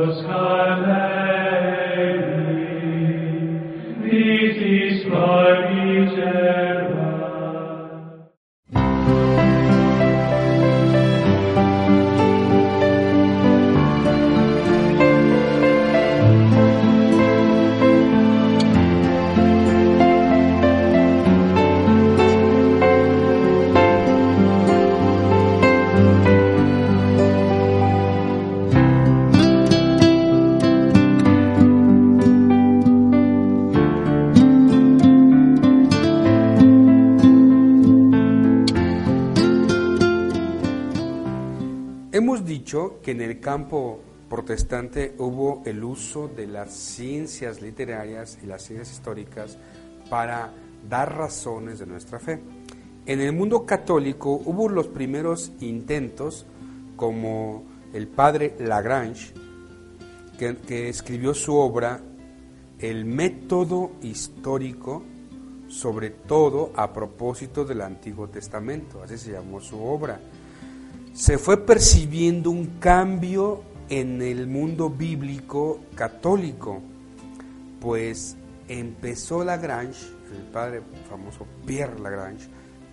Los Caleri, que en el campo protestante hubo el uso de las ciencias literarias y las ciencias históricas para dar razones de nuestra fe. En el mundo católico hubo los primeros intentos, como el padre Lagrange, que, que escribió su obra El método histórico, sobre todo a propósito del Antiguo Testamento, así se llamó su obra se fue percibiendo un cambio en el mundo bíblico católico, pues empezó Lagrange, el padre famoso Pierre Lagrange,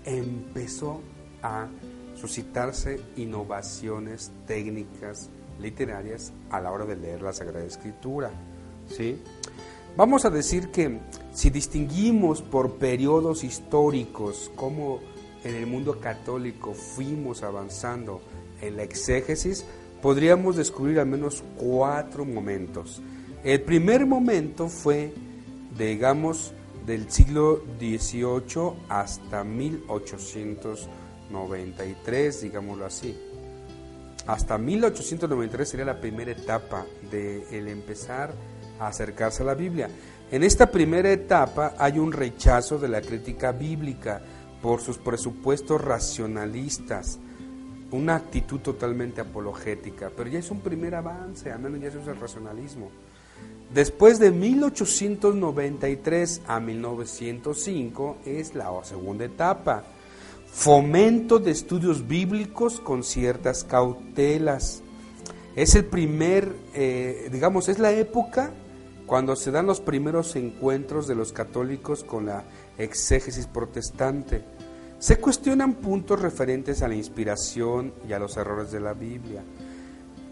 empezó a suscitarse innovaciones técnicas literarias a la hora de leer la Sagrada Escritura. ¿sí? Vamos a decir que si distinguimos por periodos históricos cómo en el mundo católico fuimos avanzando en la exégesis, podríamos descubrir al menos cuatro momentos. El primer momento fue, digamos, del siglo XVIII hasta 1893, digámoslo así. Hasta 1893 sería la primera etapa de el empezar a acercarse a la Biblia. En esta primera etapa hay un rechazo de la crítica bíblica por sus presupuestos racionalistas, una actitud totalmente apologética, pero ya es un primer avance, al menos ya se usa el racionalismo. Después de 1893 a 1905 es la segunda etapa, fomento de estudios bíblicos con ciertas cautelas. Es el primer, eh, digamos, es la época cuando se dan los primeros encuentros de los católicos con la exégesis protestante. Se cuestionan puntos referentes a la inspiración y a los errores de la Biblia.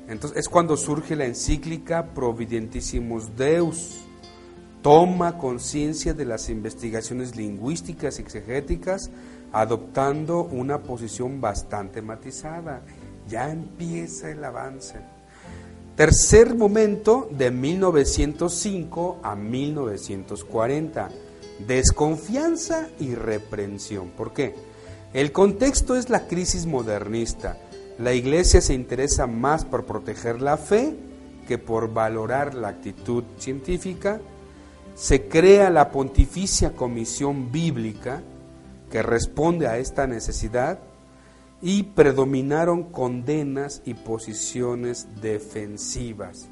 Entonces es cuando surge la encíclica Providentissimus Deus. Toma conciencia de las investigaciones lingüísticas y exegéticas, adoptando una posición bastante matizada. Ya empieza el avance. Tercer momento de 1905 a 1940 desconfianza y reprensión. ¿Por qué? El contexto es la crisis modernista. La iglesia se interesa más por proteger la fe que por valorar la actitud científica. Se crea la Pontificia Comisión Bíblica que responde a esta necesidad y predominaron condenas y posiciones defensivas.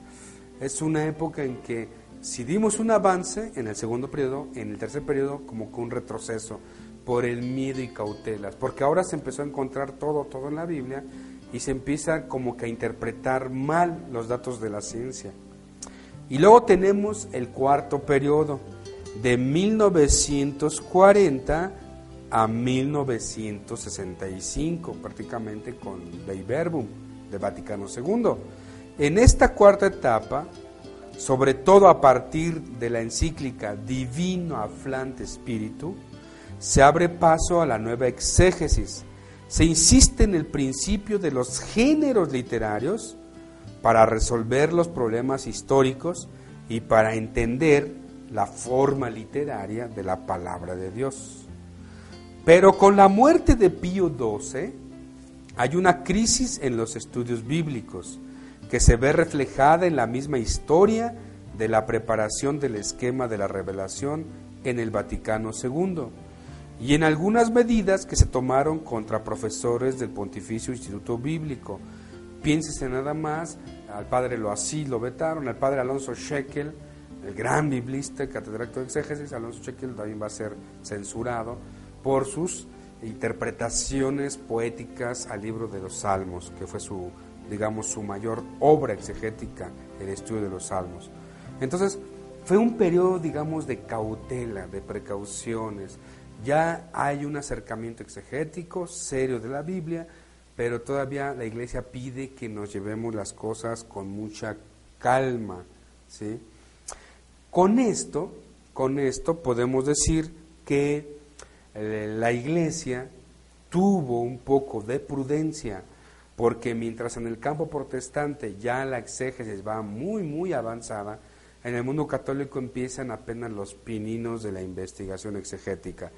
Es una época en que si dimos un avance en el segundo periodo, en el tercer periodo como que un retroceso por el miedo y cautelas, porque ahora se empezó a encontrar todo, todo en la Biblia y se empieza como que a interpretar mal los datos de la ciencia. Y luego tenemos el cuarto periodo, de 1940 a 1965, prácticamente con Dei Verbum de Vaticano II. En esta cuarta etapa sobre todo a partir de la encíclica Divino Aflante Espíritu, se abre paso a la nueva exégesis. Se insiste en el principio de los géneros literarios para resolver los problemas históricos y para entender la forma literaria de la palabra de Dios. Pero con la muerte de Pío XII hay una crisis en los estudios bíblicos que se ve reflejada en la misma historia de la preparación del esquema de la revelación en el Vaticano II y en algunas medidas que se tomaron contra profesores del Pontificio Instituto Bíblico. Piénsese nada más, al padre lo así lo vetaron, al padre Alonso Shekel, el gran biblista, catedrático de exégesis, Alonso Shekel también va a ser censurado por sus interpretaciones poéticas al libro de los Salmos, que fue su, digamos, su mayor obra exegética, el estudio de los Salmos. Entonces, fue un periodo, digamos, de cautela, de precauciones. Ya hay un acercamiento exegético serio de la Biblia, pero todavía la iglesia pide que nos llevemos las cosas con mucha calma, ¿sí? Con esto, con esto podemos decir que eh, la iglesia tuvo un poco de prudencia, porque mientras en el campo protestante ya la exégesis va muy, muy avanzada, en el mundo católico empiezan apenas los pininos de la investigación exegética.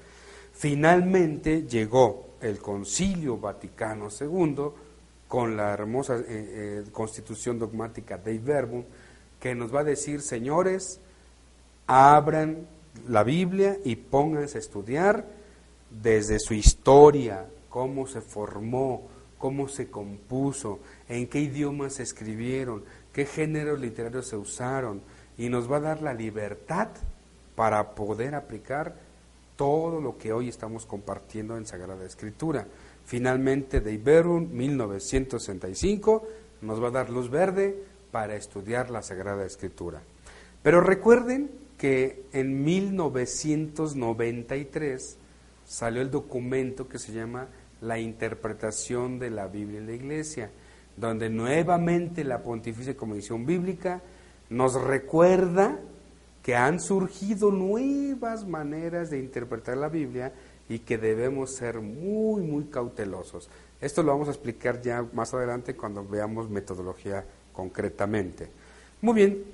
Finalmente llegó el Concilio Vaticano II con la hermosa eh, eh, constitución dogmática de Verbum, que nos va a decir, señores, abran la Biblia y pónganse a estudiar desde su historia, cómo se formó, cómo se compuso, en qué idiomas se escribieron, qué géneros literarios se usaron, y nos va a dar la libertad para poder aplicar todo lo que hoy estamos compartiendo en Sagrada Escritura. Finalmente, de Iberum, 1965, nos va a dar luz verde para estudiar la Sagrada Escritura. Pero recuerden que en 1993 salió el documento que se llama La interpretación de la Biblia en la Iglesia, donde nuevamente la Pontificia Comisión Bíblica nos recuerda que han surgido nuevas maneras de interpretar la Biblia y que debemos ser muy, muy cautelosos. Esto lo vamos a explicar ya más adelante cuando veamos metodología concretamente. Muy bien,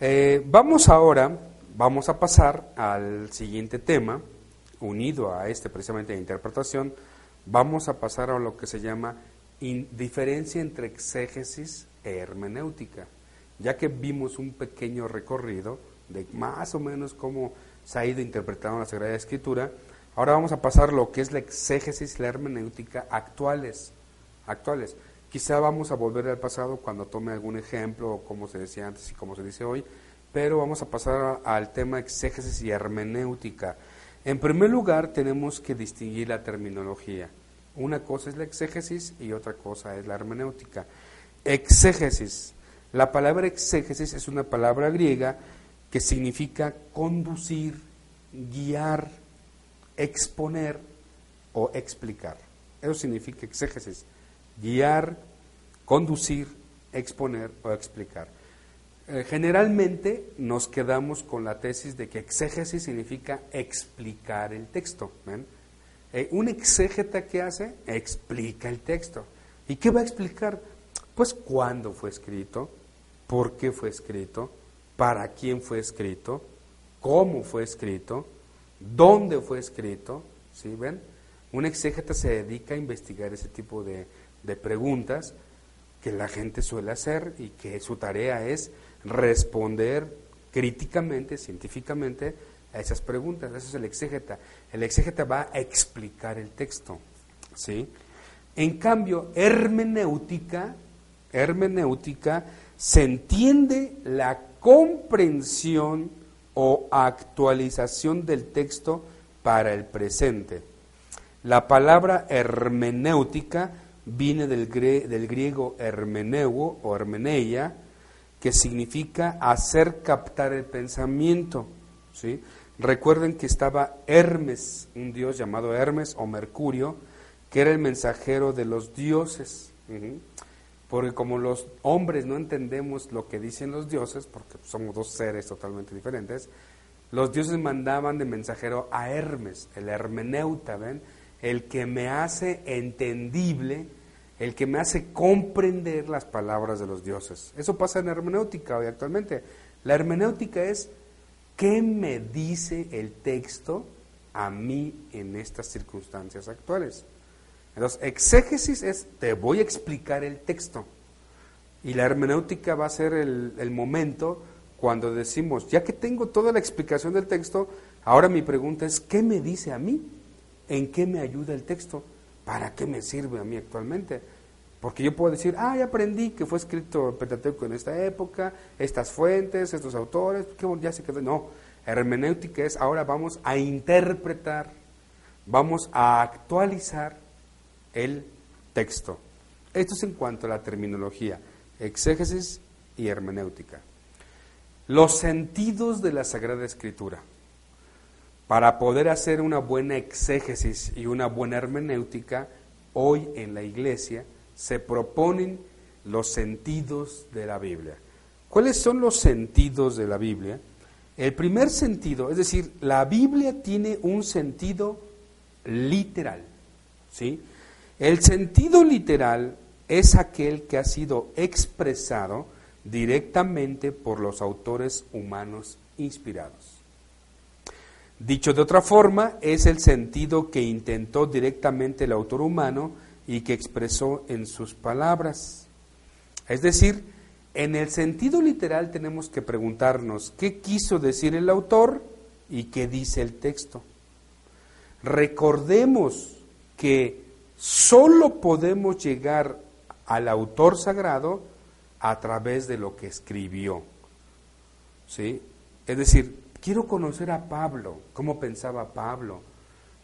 eh, vamos ahora, vamos a pasar al siguiente tema, unido a este precisamente de interpretación, vamos a pasar a lo que se llama diferencia entre exégesis e hermenéutica ya que vimos un pequeño recorrido de más o menos cómo se ha ido interpretando la Sagrada Escritura, ahora vamos a pasar lo que es la exégesis y la hermenéutica actuales. actuales. Quizá vamos a volver al pasado cuando tome algún ejemplo, como se decía antes y como se dice hoy, pero vamos a pasar al tema exégesis y hermenéutica. En primer lugar, tenemos que distinguir la terminología. Una cosa es la exégesis y otra cosa es la hermenéutica. Exégesis la palabra exégesis es una palabra griega que significa conducir, guiar, exponer o explicar. Eso significa exégesis, guiar, conducir, exponer o explicar. Eh, generalmente nos quedamos con la tesis de que exégesis significa explicar el texto. Eh, un exégeta que hace explica el texto. ¿Y qué va a explicar? Pues cuándo fue escrito, por qué fue escrito, para quién fue escrito, cómo fue escrito, dónde fue escrito, ¿sí ven? Un exégeta se dedica a investigar ese tipo de, de preguntas que la gente suele hacer y que su tarea es responder críticamente, científicamente, a esas preguntas. Eso es el exégeta. El exégeta va a explicar el texto. ¿sí? En cambio, hermenéutica, hermenéutica se entiende la comprensión o actualización del texto para el presente. La palabra hermenéutica viene del, del griego hermeneuo o hermeneia, que significa hacer captar el pensamiento. ¿sí? Recuerden que estaba Hermes, un dios llamado Hermes o Mercurio, que era el mensajero de los dioses. Porque como los hombres no entendemos lo que dicen los dioses, porque somos dos seres totalmente diferentes, los dioses mandaban de mensajero a Hermes, el hermeneuta, ¿ven? El que me hace entendible, el que me hace comprender las palabras de los dioses. Eso pasa en hermenéutica hoy actualmente. La hermenéutica es qué me dice el texto a mí en estas circunstancias actuales. Entonces, exégesis es, te voy a explicar el texto. Y la hermenéutica va a ser el, el momento cuando decimos, ya que tengo toda la explicación del texto, ahora mi pregunta es, ¿qué me dice a mí? ¿En qué me ayuda el texto? ¿Para qué me sirve a mí actualmente? Porque yo puedo decir, ah, ya aprendí que fue escrito el Pentateuco en esta época, estas fuentes, estos autores, qué bueno, ya se quedó. No, hermenéutica es ahora vamos a interpretar, vamos a actualizar el texto. Esto es en cuanto a la terminología, exégesis y hermenéutica. Los sentidos de la Sagrada Escritura. Para poder hacer una buena exégesis y una buena hermenéutica, hoy en la iglesia se proponen los sentidos de la Biblia. ¿Cuáles son los sentidos de la Biblia? El primer sentido, es decir, la Biblia tiene un sentido literal. ¿sí? El sentido literal es aquel que ha sido expresado directamente por los autores humanos inspirados. Dicho de otra forma, es el sentido que intentó directamente el autor humano y que expresó en sus palabras. Es decir, en el sentido literal tenemos que preguntarnos qué quiso decir el autor y qué dice el texto. Recordemos que solo podemos llegar al autor sagrado a través de lo que escribió. ¿Sí? Es decir, quiero conocer a Pablo, cómo pensaba Pablo,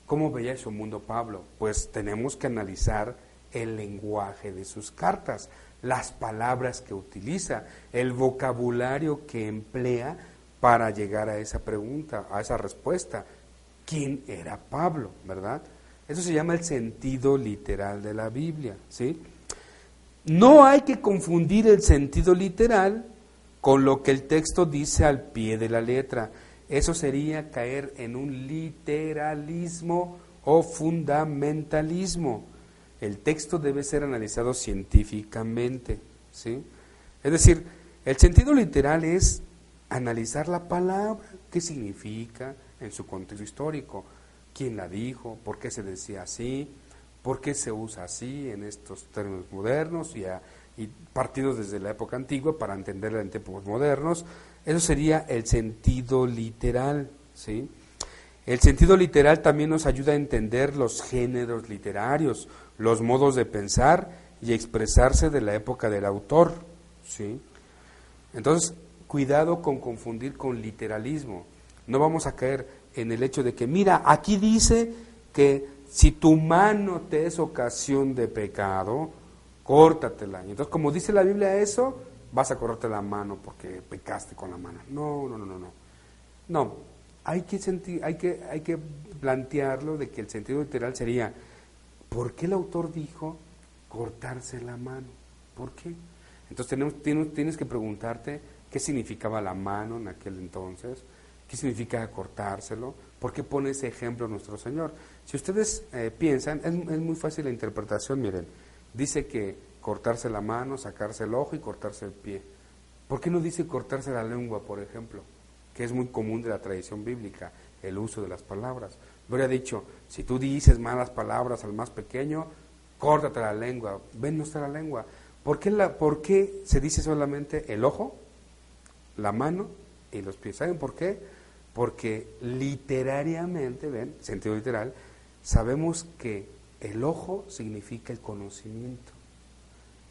cómo veía su mundo Pablo. Pues tenemos que analizar el lenguaje de sus cartas, las palabras que utiliza, el vocabulario que emplea para llegar a esa pregunta, a esa respuesta. ¿Quién era Pablo? ¿Verdad? Eso se llama el sentido literal de la Biblia, ¿sí? No hay que confundir el sentido literal con lo que el texto dice al pie de la letra. Eso sería caer en un literalismo o fundamentalismo. El texto debe ser analizado científicamente, ¿sí? Es decir, el sentido literal es analizar la palabra, qué significa en su contexto histórico, quién la dijo, por qué se decía así, por qué se usa así en estos términos modernos y, y partidos desde la época antigua para entenderla en tiempos modernos. Eso sería el sentido literal, ¿sí? El sentido literal también nos ayuda a entender los géneros literarios, los modos de pensar y expresarse de la época del autor, ¿sí? Entonces, cuidado con confundir con literalismo. No vamos a caer en el hecho de que, mira, aquí dice que si tu mano te es ocasión de pecado, córtatela. Entonces, como dice la Biblia eso, vas a cortarte la mano porque pecaste con la mano. No, no, no, no, no. No, hay que, hay que, hay que plantearlo de que el sentido literal sería, ¿por qué el autor dijo cortarse la mano? ¿Por qué? Entonces tenemos, tienes, tienes que preguntarte qué significaba la mano en aquel entonces, qué significa cortárselo, ¿Por qué pone ese ejemplo nuestro Señor? Si ustedes eh, piensan, es, es, muy fácil la interpretación, miren, dice que cortarse la mano, sacarse el ojo y cortarse el pie. ¿Por qué no dice cortarse la lengua, por ejemplo? Que es muy común de la tradición bíblica, el uso de las palabras. Hubiera dicho, si tú dices malas palabras al más pequeño, córtate la lengua, ven no está la lengua. ¿Por qué, la, ¿Por qué se dice solamente el ojo, la mano y los pies? ¿Saben por qué? Porque literariamente, ven, sentido literal, sabemos que el ojo significa el conocimiento.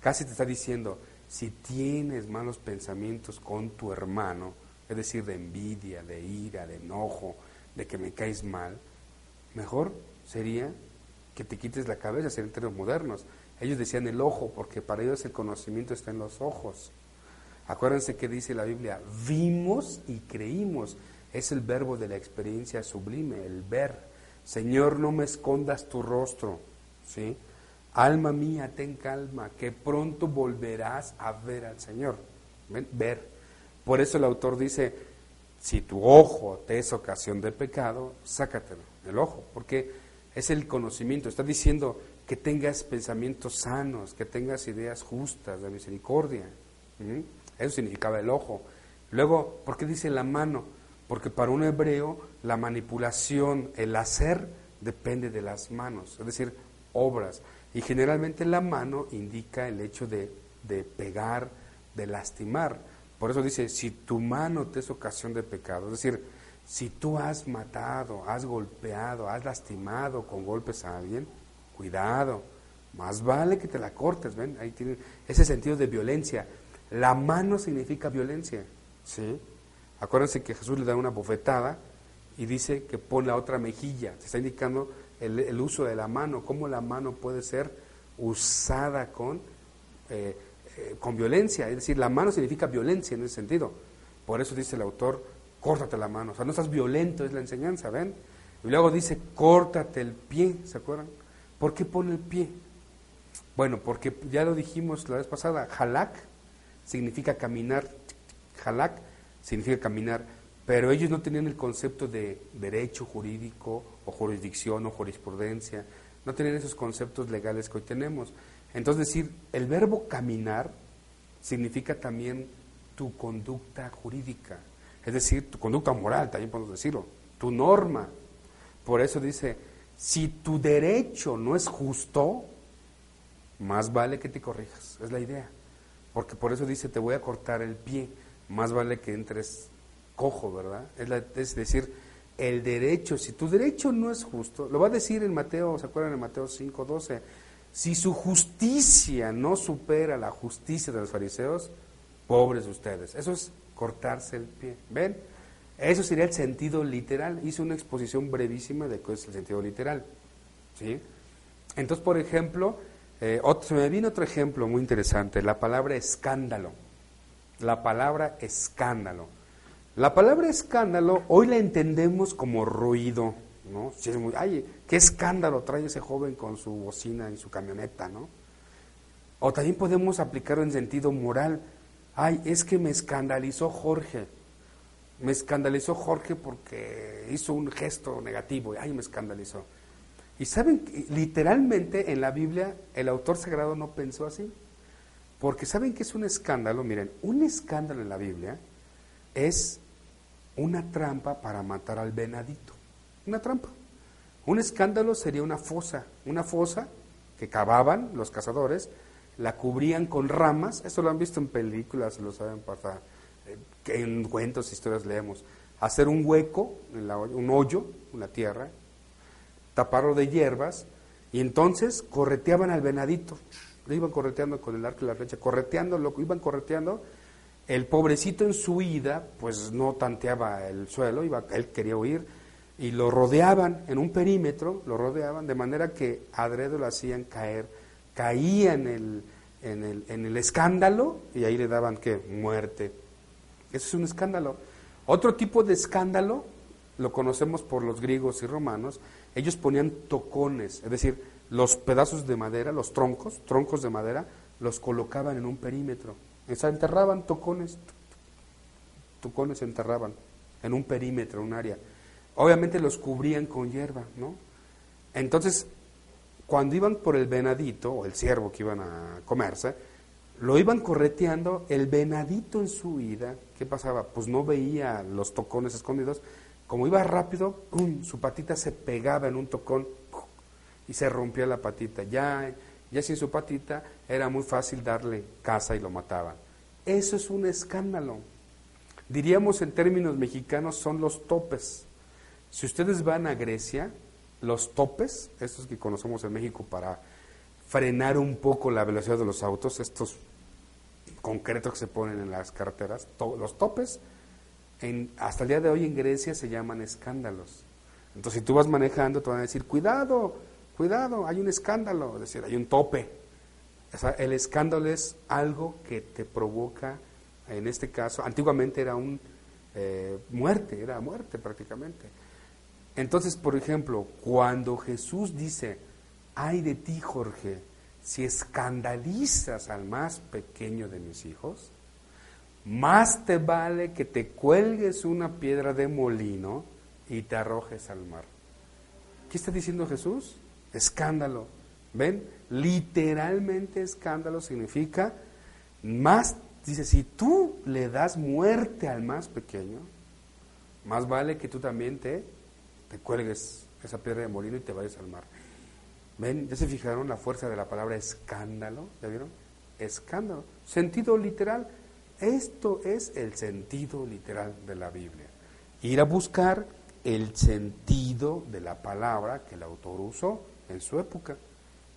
Casi te está diciendo, si tienes malos pensamientos con tu hermano, es decir, de envidia, de ira, de enojo, de que me caes mal, mejor sería que te quites la cabeza, en términos modernos. Ellos decían el ojo, porque para ellos el conocimiento está en los ojos. Acuérdense que dice la Biblia, vimos y creímos es el verbo de la experiencia sublime, el ver. Señor, no me escondas tu rostro, ¿sí? Alma mía, ten calma, que pronto volverás a ver al Señor. Ver. Por eso el autor dice, si tu ojo te es ocasión de pecado, sácatelo, el ojo, porque es el conocimiento. Está diciendo que tengas pensamientos sanos, que tengas ideas justas de misericordia. Eso significaba el ojo. Luego, ¿por qué dice la mano? Porque para un hebreo la manipulación, el hacer, depende de las manos, es decir, obras. Y generalmente la mano indica el hecho de de pegar, de lastimar. Por eso dice, si tu mano te es ocasión de pecado, es decir, si tú has matado, has golpeado, has lastimado con golpes a alguien, cuidado, más vale que te la cortes, ¿ven? Ahí tiene ese sentido de violencia. La mano significa violencia, ¿sí? Acuérdense que Jesús le da una bofetada y dice que pone la otra mejilla. Se está indicando el, uso de la mano, cómo la mano puede ser usada con, eh, eh, con violencia. Es decir, la mano significa violencia en ese sentido. Por eso dice el autor, córtate la mano. O sea, no estás violento, es la enseñanza, ¿ven? Y luego dice, córtate el pie, ¿se acuerdan? ¿Por qué pone el pie? Bueno, porque ya lo dijimos la vez pasada, halak significa caminar, halak significa caminar, pero ellos no tenían el concepto de derecho jurídico o jurisdicción o jurisprudencia, no tenían esos conceptos legales que hoy tenemos. Entonces decir, el verbo caminar significa también tu conducta jurídica, es decir, tu conducta moral, también podemos decirlo, tu norma. Por eso dice, si tu derecho no es justo, más vale que te corrijas, es la idea. Porque por eso dice, te voy a cortar el pie, más vale que entres cojo, ¿verdad? Es, decir, el derecho, si tu derecho no es justo, lo va a decir en Mateo, ¿se acuerdan en Mateo 5, 12? Si su justicia no supera la justicia de los fariseos, pobres ustedes. Eso es cortarse el pie. ¿Ven? Eso sería el sentido literal. Hice una exposición brevísima de qué es el sentido literal. ¿Sí? Entonces, por ejemplo, eh, otro, se me viene otro ejemplo muy interesante, la palabra escándalo. La palabra escándalo. La palabra escándalo hoy la entendemos como ruido, ¿no? Si es muy, ay, qué escándalo trae ese joven con su bocina en su camioneta, ¿no? O también podemos aplicarlo en sentido moral. Ay, es que me escandalizó Jorge. Me escandalizó Jorge porque hizo un gesto negativo. Ay, me escandalizó. Y saben, literalmente en la Biblia el autor sagrado no pensó así. Porque saben que es un escándalo, miren, un escándalo en la Biblia es una trampa para matar al venadito. Una trampa. Un escándalo sería una fosa, una fosa que cavaban los cazadores, la cubrían con ramas, eso lo han visto en películas, lo saben, para, eh, en cuentos, historias leemos, hacer un hueco, un hoyo, una tierra, taparlo de hierbas, y entonces correteaban al venadito. Lo iban correteando con el arco y la flecha, correteando, lo iban correteando. El pobrecito en su ida, pues no tanteaba el suelo, iba, él quería huir, y lo rodeaban en un perímetro, lo rodeaban, de manera que adredo lo hacían caer, caía en el, en el, en el escándalo, y ahí le daban que muerte. Eso es un escándalo. Otro tipo de escándalo lo conocemos por los griegos y romanos, ellos ponían tocones, es decir, los pedazos de madera, los troncos, troncos de madera, los colocaban en un perímetro. O sea, enterraban tocones, tocones se enterraban en un perímetro, un área. Obviamente los cubrían con hierba, ¿no? Entonces, cuando iban por el venadito o el ciervo que iban a comerse, lo iban correteando, el venadito en su vida, ¿qué pasaba? Pues no veía los tocones escondidos, como iba rápido, su patita se pegaba en un tocón y se rompía la patita. Ya, ya sin su patita era muy fácil darle caza y lo mataban. Eso es un escándalo. Diríamos en términos mexicanos son los topes. Si ustedes van a Grecia, los topes, estos que conocemos en México para frenar un poco la velocidad de los autos, estos concretos que se ponen en las carreteras, los topes hasta el día de hoy en Grecia se llaman escándalos. Entonces, si tú vas manejando, te van a decir, cuidado, cuidado, hay un escándalo, es decir, hay un tope. el escándalo es algo que te provoca, en este caso, antiguamente era un eh, muerte, era muerte prácticamente. Entonces, por ejemplo, cuando Jesús dice, ay de ti, Jorge, si escandalizas al más pequeño de mis hijos, más te vale que te cuelgues una piedra de molino y te arrojes al mar. ¿Qué está diciendo Jesús? Escándalo. ¿Ven? Literalmente escándalo significa más, dice, si tú le das muerte al más pequeño, más vale que tú también te, te cuelgues esa piedra de molino y te vayas al mar. ¿Ven? ¿Ya se fijaron la fuerza de la palabra escándalo? ¿Ya vieron? escándalo. Sentido literal. Esto es el sentido literal de la Biblia. Ir a buscar el sentido de la palabra que el autor usó en su época.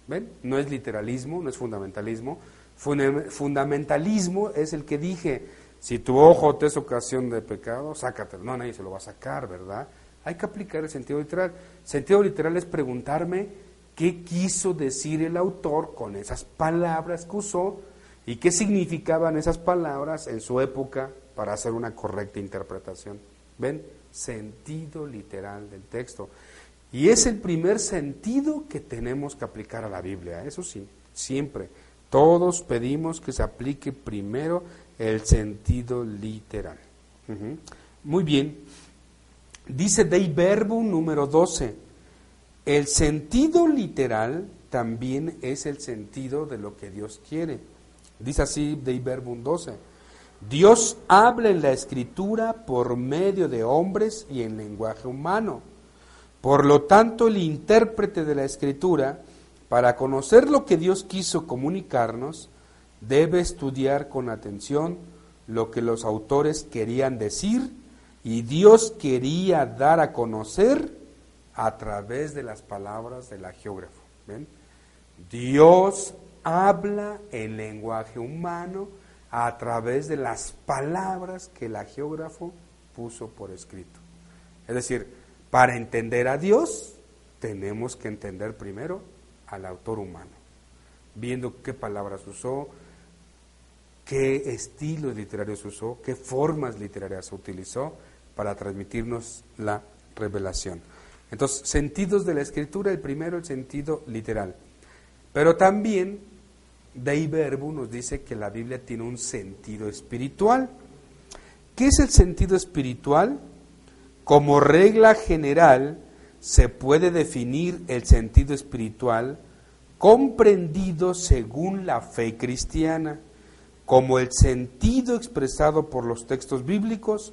¿Ven? No es literalismo, no es fundamentalismo. Fundamentalismo es el que dije, si tu ojo te es ocasión de pecado, sácatelo. No, nadie se lo va a sacar, ¿verdad? Hay que aplicar el sentido literal. Sentido literal es preguntarme qué quiso decir el autor con esas palabras que usó y qué significaban esas palabras en su época para hacer una correcta interpretación. ¿Ven? Sentido literal del texto. Y es el primer sentido que tenemos que aplicar a la Biblia, eso sí, siempre. Todos pedimos que se aplique primero el sentido literal. Muy bien. Dice Dei Verbum número 12. El sentido literal también es el sentido de lo que Dios quiere. Dice así Dei Verbum 12. Dios habla en la escritura por medio de hombres y en lenguaje humano. Por lo tanto, el intérprete de la escritura, para conocer lo que Dios quiso comunicarnos, debe estudiar con atención lo que los autores querían decir y Dios quería dar a conocer a través de las palabras del geógrafo. ¿Ven? Dios habla en lenguaje humano a través de las palabras que el geógrafo puso por escrito. Es decir, para entender a Dios tenemos que entender primero al autor humano, viendo qué palabras usó, qué estilos literarios usó, qué formas literarias utilizó para transmitirnos la revelación. Entonces, sentidos de la escritura, el primero, el sentido literal. Pero también Dei Verbo nos dice que la Biblia tiene un sentido espiritual. ¿Qué es el sentido espiritual? Como regla general, se puede definir el sentido espiritual comprendido según la fe cristiana como el sentido expresado por los textos bíblicos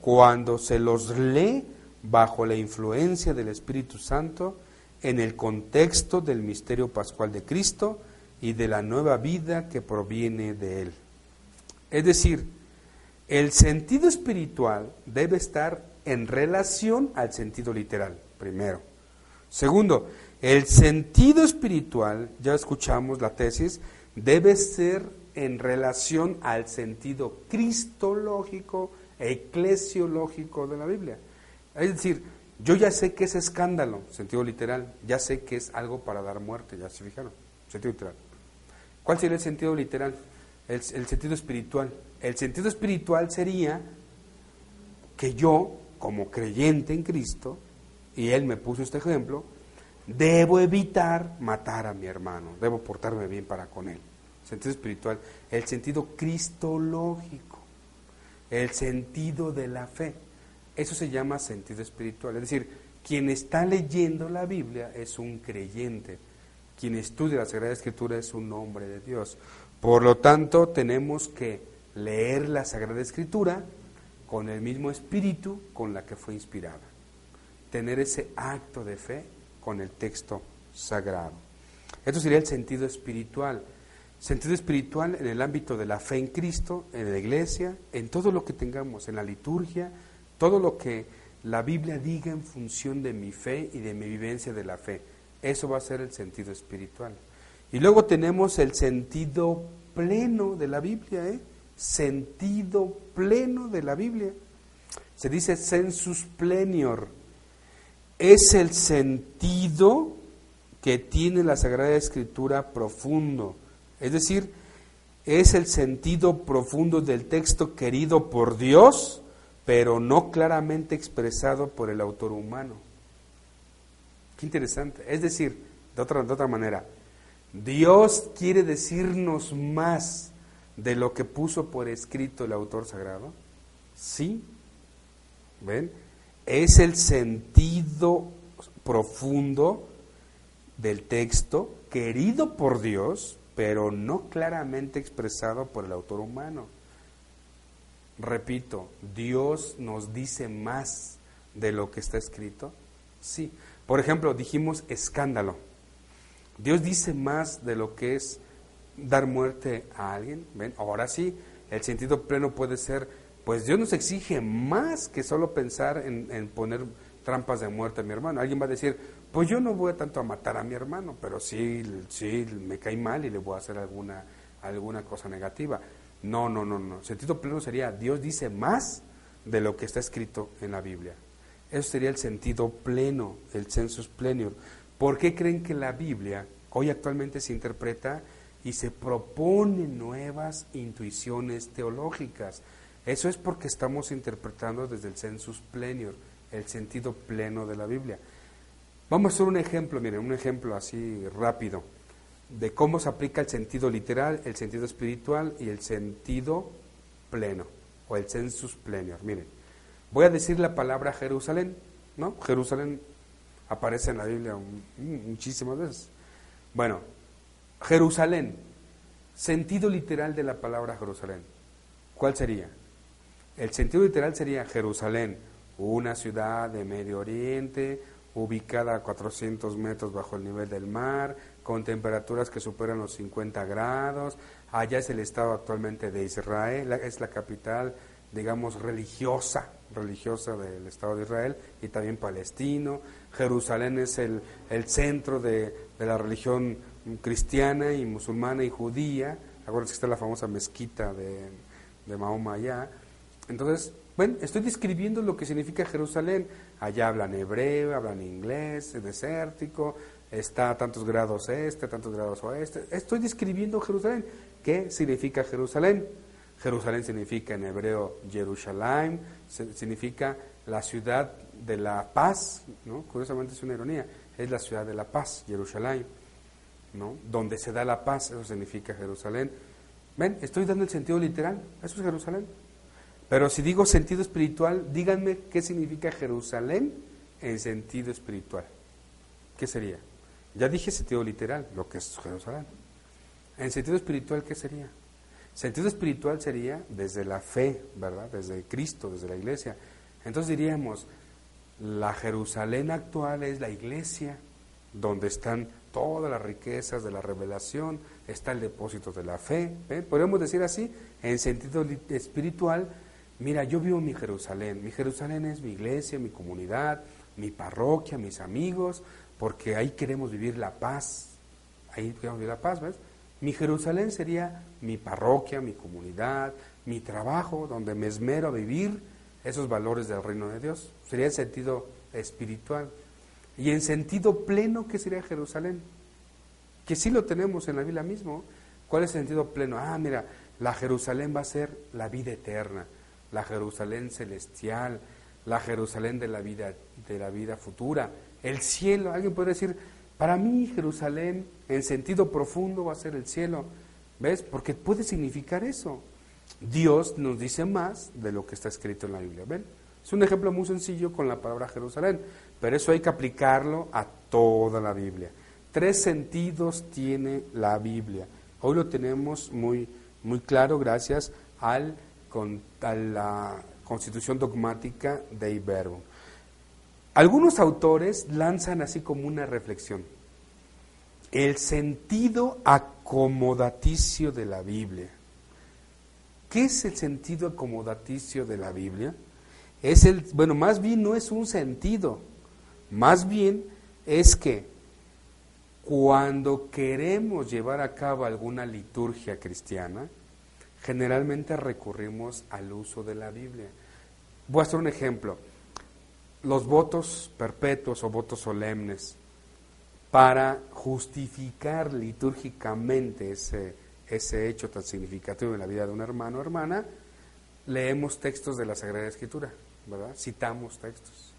cuando se los lee bajo la influencia del Espíritu Santo en el contexto del misterio pascual de Cristo y de la nueva vida que proviene de Él. Es decir, el sentido espiritual debe estar en relación al sentido literal, primero. Segundo, el sentido espiritual, ya escuchamos la tesis, debe ser en relación al sentido cristológico, eclesiológico de la Biblia. Es decir, yo ya sé que es escándalo, sentido literal, ya sé que es algo para dar muerte, ya se fijaron, sentido literal. ¿Cuál sería el sentido literal? El, el sentido espiritual. El sentido espiritual sería que yo, como creyente en Cristo, y Él me puso este ejemplo, debo evitar matar a mi hermano, debo portarme bien para con Él sentido espiritual, el sentido cristológico, el sentido de la fe. Eso se llama sentido espiritual. Es decir, quien está leyendo la Biblia es un creyente. Quien estudia la Sagrada Escritura es un hombre de Dios. Por lo tanto, tenemos que leer la Sagrada Escritura con el mismo espíritu con la que fue inspirada. Tener ese acto de fe con el texto sagrado. Esto sería el sentido espiritual. Sentido espiritual en el ámbito de la fe en Cristo, en la iglesia, en todo lo que tengamos, en la liturgia, todo lo que la Biblia diga en función de mi fe y de mi vivencia de la fe. Eso va a ser el sentido espiritual. Y luego tenemos el sentido pleno de la Biblia, ¿eh? Sentido pleno de la Biblia. Se dice sensus plenior. Es el sentido que tiene la Sagrada Escritura profundo es decir, es el sentido profundo del texto querido por Dios, pero no claramente expresado por el autor humano. Qué interesante. Es decir, de otra, de otra manera, Dios quiere decirnos más de lo que puso por escrito el autor sagrado. Sí. ¿Ven? Es el sentido profundo del texto querido por Dios, pero no claramente expresado por el autor humano. Repito, Dios nos dice más de lo que está escrito. Sí. Por ejemplo, dijimos escándalo. Dios dice más de lo que es dar muerte a alguien. ¿Ven? Ahora sí, el sentido pleno puede ser, pues Dios nos exige más que solo pensar en, en poner trampas de muerte a mi hermano. Alguien va a decir, pues yo no voy tanto a matar a mi hermano, pero sí, sí me cae mal y le voy a hacer alguna, alguna cosa negativa. No, no, no, no. Sentido pleno sería, Dios dice más de lo que está escrito en la Biblia. Eso sería el sentido pleno, el sensus plenior. ¿Por qué creen que la Biblia hoy actualmente se interpreta y se propone nuevas intuiciones teológicas? Eso es porque estamos interpretando desde el sensus plenior, el sentido pleno de la Biblia. Vamos a hacer un ejemplo, miren, un ejemplo así rápido de cómo se aplica el sentido literal, el sentido espiritual y el sentido pleno o el sensus plenior. Miren, voy a decir la palabra Jerusalén, ¿no? Jerusalén aparece en la Biblia muchísimas veces. Bueno, Jerusalén, sentido literal de la palabra Jerusalén. ¿Cuál sería? El sentido literal sería Jerusalén, una ciudad de Medio Oriente, ubicada a 400 metros bajo el nivel del mar, con temperaturas que superan los 50 grados. Allá es el estado actualmente de Israel, es la capital, digamos, religiosa, religiosa del Estado de Israel y también palestino. Jerusalén es el, el centro de, de, la religión cristiana y musulmana y judía. Acuérdense que está la famosa mezquita de, de Mahoma allá. Entonces, bueno, estoy describiendo lo que significa Jerusalén. Allá hablan hebreo, hablan inglés, es desértico, está a tantos grados este, tantos grados oeste. Estoy describiendo Jerusalén. ¿Qué significa Jerusalén? Jerusalén significa en hebreo Jerusalén, significa la ciudad de la paz, ¿no? Curiosamente es una ironía, es la ciudad de la paz, Jerusalén, Donde se da la paz, eso significa Jerusalén. ¿Ven? Estoy dando el sentido literal, eso es Jerusalén. Pero si digo sentido espiritual, díganme qué significa Jerusalén en sentido espiritual. ¿Qué sería? Ya dije sentido literal, lo que es Jerusalén. En sentido espiritual, ¿qué sería? Sentido espiritual sería desde la fe, ¿verdad? Desde Cristo, desde la iglesia. Entonces diríamos, la Jerusalén actual es la iglesia, donde están todas las riquezas de la revelación, está el depósito de la fe. Podemos decir así, en sentido espiritual, Mira, yo vivo mi Jerusalén. Mi Jerusalén es mi iglesia, mi comunidad, mi parroquia, mis amigos, porque ahí queremos vivir la paz. Ahí queremos vivir la paz, ¿ves? Mi Jerusalén sería mi parroquia, mi comunidad, mi trabajo, donde me esmero a vivir esos valores del reino de Dios. Sería el sentido espiritual. Y en sentido pleno, ¿qué sería Jerusalén? Que sí lo tenemos en la Biblia mismo. ¿Cuál es el sentido pleno? Ah, mira, la Jerusalén va a ser la vida eterna la Jerusalén celestial, la Jerusalén de la vida, de la vida futura, el cielo. Alguien puede decir, para mí Jerusalén en sentido profundo va a ser el cielo. ¿Ves? Porque puede significar eso. Dios nos dice más de lo que está escrito en la Biblia. ¿Ven? Es un ejemplo muy sencillo con la palabra Jerusalén, pero eso hay que aplicarlo a toda la Biblia. Tres sentidos tiene la Biblia. Hoy lo tenemos muy, muy claro gracias al con la constitución dogmática de Iberbo. Algunos autores lanzan así como una reflexión. El sentido acomodaticio de la Biblia. ¿Qué es el sentido acomodaticio de la Biblia? Es el, bueno, más bien no es un sentido, más bien es que cuando queremos llevar a cabo alguna liturgia cristiana, generalmente recurrimos al uso de la Biblia. Voy a hacer un ejemplo. Los votos perpetuos o votos solemnes, para justificar litúrgicamente ese, ese hecho tan significativo en la vida de un hermano o hermana, leemos textos de la Sagrada Escritura, ¿verdad? Citamos textos.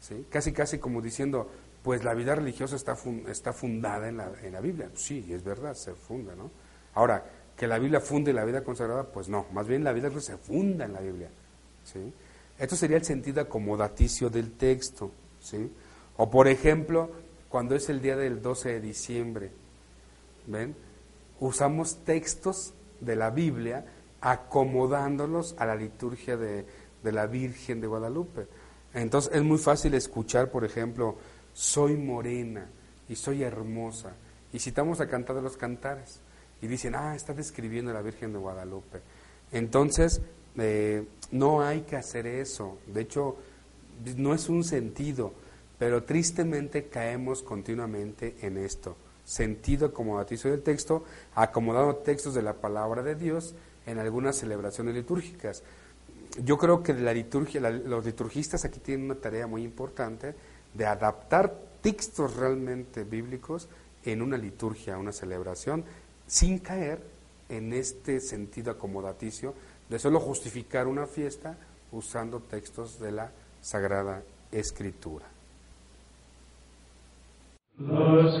¿Sí? Casi, casi como diciendo, pues la vida religiosa está, está fundada en la, en la Biblia. Sí, es verdad, se funda, ¿no? Ahora, que la Biblia funde la vida consagrada, pues no, más bien la vida se funda en la Biblia. ¿sí? Esto sería el sentido acomodaticio del texto. ¿sí? O por ejemplo, cuando es el día del 12 de diciembre, ¿ven? Usamos textos de la Biblia acomodándolos a la liturgia de, de la Virgen de Guadalupe. Entonces es muy fácil escuchar, por ejemplo, soy morena y soy hermosa. Y citamos a cantar de los cantares. y dicen, ah, está describiendo a la Virgen de Guadalupe. Entonces, eh, no hay que hacer eso. De hecho, no es un sentido, pero tristemente caemos continuamente en esto. Sentido acomodaticio del texto, acomodando textos de la palabra de Dios en algunas celebraciones litúrgicas. Yo creo que la liturgia, los liturgistas aquí tienen una tarea muy importante de adaptar textos realmente bíblicos en una liturgia, una celebración, sin caer en este sentido acomodaticio de solo justificar una fiesta usando textos de la Sagrada Escritura. Los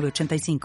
906985.